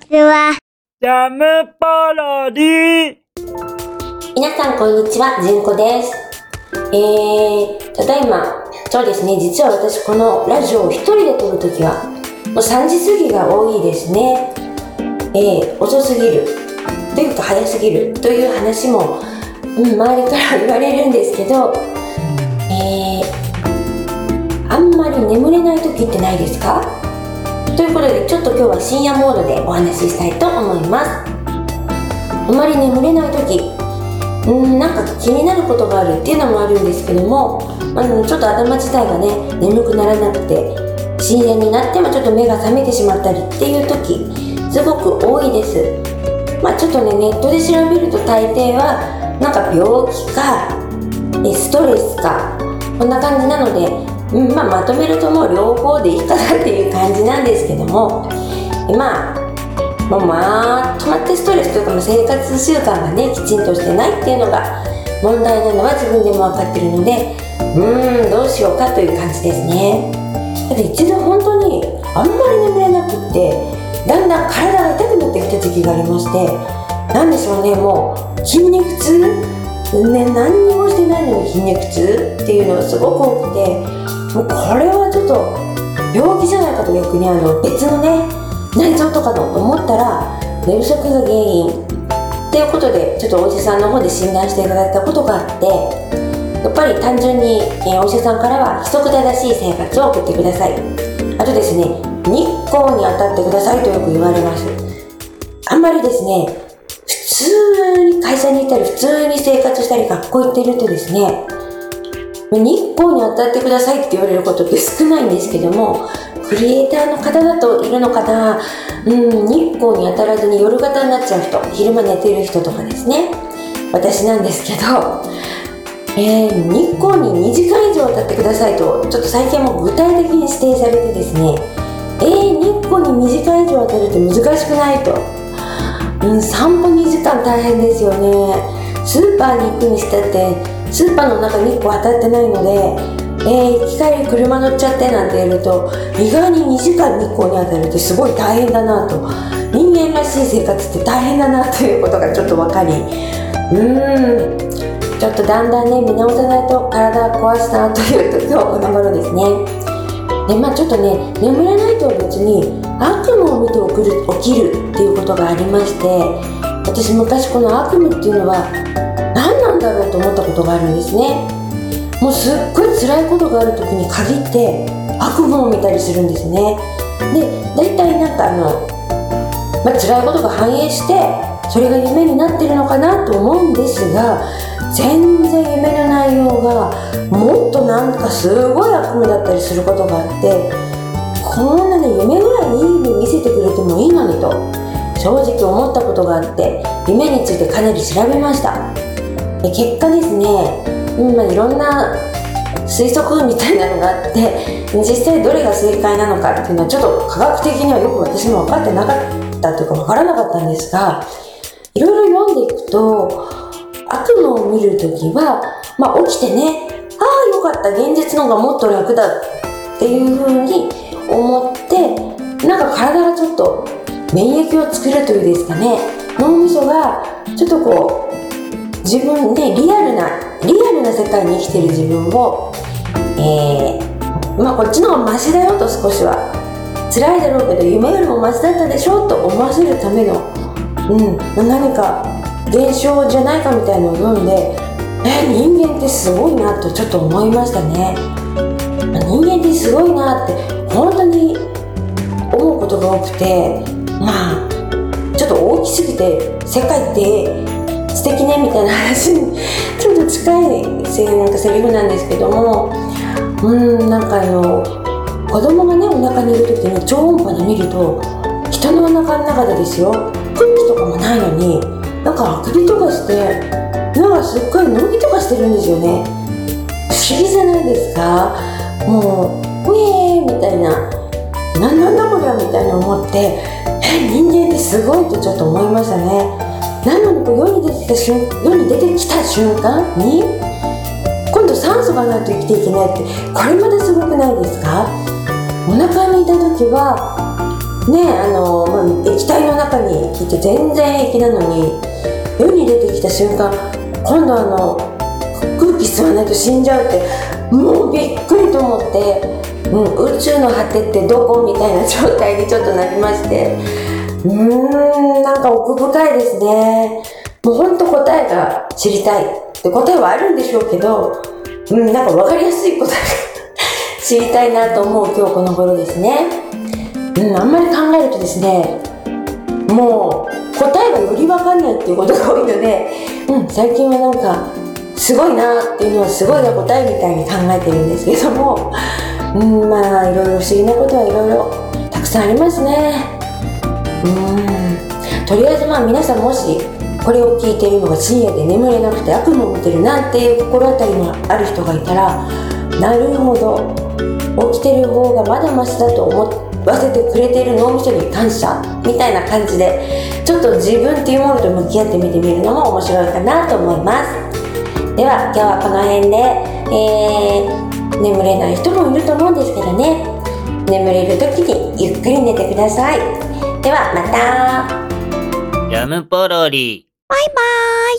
ちは。ジャムパロディ皆さんこんにちは、じゅんこです。えー、ただいま、そうですね、実は私このラジオを一人で撮るときは、もう3時過ぎが多いですね。えー、遅すぎる。というか早すぎるという話も、うん、周りから言われるんですけど、えー、あんまり眠れない時ってないですか？ということで、ちょっと今日は深夜モードでお話ししたいと思います。あまり眠れない時うんなんか気になることがあるっていうのもあるんですけども、まあ、ちょっと頭自体がね眠くならなくて深夜になってもちょっと目が覚めてしまったりっていう時すごく多いですまあちょっとねネットで調べると大抵はなんか病気かストレスかこんな感じなので、うんまあ、まとめるともう両方でいいかなっていう感もまあもうまあ止まってストレスというか生活習慣がねきちんとしてないっていうのが問題なのは自分でも分かってるのでうーんどうしようかという感じですね。だって一度本当にあんまり眠れなくってだんだん体が痛くなってきた時期がありましてなんでしょうねもう筋肉痛ね何にもしてないのに筋肉痛っていうのがすごく多くてもうこれはちょっと病気じゃないかと逆にあの別のね内臓とかと思ったら寝不足が原因。っていうことでちょっとお医者さんの方で診断していただいたことがあってやっぱり単純に、えお医者さんからは規則正しい生活を送ってください。あとですね日光に当たってくださいとよく言われます。あんまりですね普通に会社に行ったり普通に生活したり学校行ってるとですね日光に当たってくださいって言われることって少ないんですけどもクリエイターの方だといるのかな？うん日光に当たらずに夜型になっちゃう人昼間寝てる人とかですね。私なんですけど、えー日光に2時間以上当たってくださいとちょっと最近も具体的に指定されてですねえー、日光に2時間以上当たるって難しくないと。うん、散歩2時間大変ですよね。スーパーに行くにしたってスーパーの中に日光当たってないのでえー、行き帰り車乗っちゃってなんてやると意外に2時間日光に当たるってすごい大変だなと。人間らしい生活って大変だなということがちょっと分かりうん。ちょっとだんだんね見直さないと体壊したなという今日この頃ですね。でまあちょっとね眠れないと別に悪夢を見て起きる起きるっていうことがありまして私昔この悪夢っていうのは何なんだろうと思ったことがあるんですね。もうすっごい辛いことがある時に限って悪夢を見たりするんですね。で大体なんかあの、まあ、辛いことが反映してそれが夢になってるのかなと思うんですが全然夢の内容がもっとなんかすごい悪夢だったりすることがあってこんなね夢ぐらいいい夢見せてくれてもいいのにと。正直思ったことがあって夢についてかなり調べました。で結果ですね、うんまあ、いろんな推測みたいなのがあって実際どれが正解なのかっていうのはちょっと科学的にはよく私も分かってなかったというか分からなかったんですがいろいろ読んでいくと悪夢を見るときは、まあ、起きてねああよかった現実の方がもっと楽だっていうふうに思ってなんか体がちょっと免疫を作るというですかね。脳みそがちょっとこう自分でリアルなリアルな世界に生きてる自分をえー、まあこっちの方がマシだよと少しは辛いだろうけど夢よりもマシだったでしょと思わせるための、うん、何か現象じゃないかみたいなのを読んでえ人間ってすごいなとちょっと思いましたね。人間ってすごいなって本当に思うことが多くてまあちょっと大きすぎて世界って素敵ねみたいな話にちょっと近いせなんかセリフなんですけどもうんなんかあの子供がねお腹にいる時に超音波で見ると人のお腹の中でですよ空気とかもないのになんかあくびとかしてなんかすっごい伸びとかしてるんですよね不思議じゃないですかもう「ウェー!」みたいな「ななんだこりゃ」みたいな思って人間ってすごいとちょっと思いましたね。なのにこう世に出てきた瞬世に出てきた瞬間に今度酸素がないと生きていけないってこれまですごくないですか？お腹にいた時はねあの、まあ、液体の中に聞いて全然平気なのに世に出てきた瞬間今度あの空気吸わないと死んじゃうってもうびっくりと思って、うん、宇宙の果てってどこみたいな状態にちょっとなりまして。うーんなんか奥深いですね。もうほんと答えが知りたいで答えはあるんでしょうけど、うん、なんか分かりやすい答えが 知りたいなと思う今日この頃ですね。うん、あんまり考えるとですねもう答えがより分かんないっていうことが多いので、うん、最近はなんかすごいなっていうのはすごいな答えみたいに考えてるんですけども、うん、まあいろいろ不思議なことはいろいろたくさんありますね。うん。とりあえずまあ皆さんもしこれを聞いているのが深夜で眠れなくて悪夢を見てるなんていう心当たりのある人がいたらなるほど。起きてる方がまだマシだと思わせてくれている脳みそに感謝みたいな感じでちょっと自分っていうものと向き合ってみてみるのも面白いかなと思います。では今日はこの辺で、えー、眠れない人もいると思うんですけどね眠れる時にゆっくり寝てくださいではまたジャムポロリ。バイバーイ。